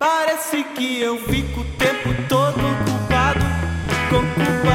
Parece que eu fico o tempo todo culpado, com culpa.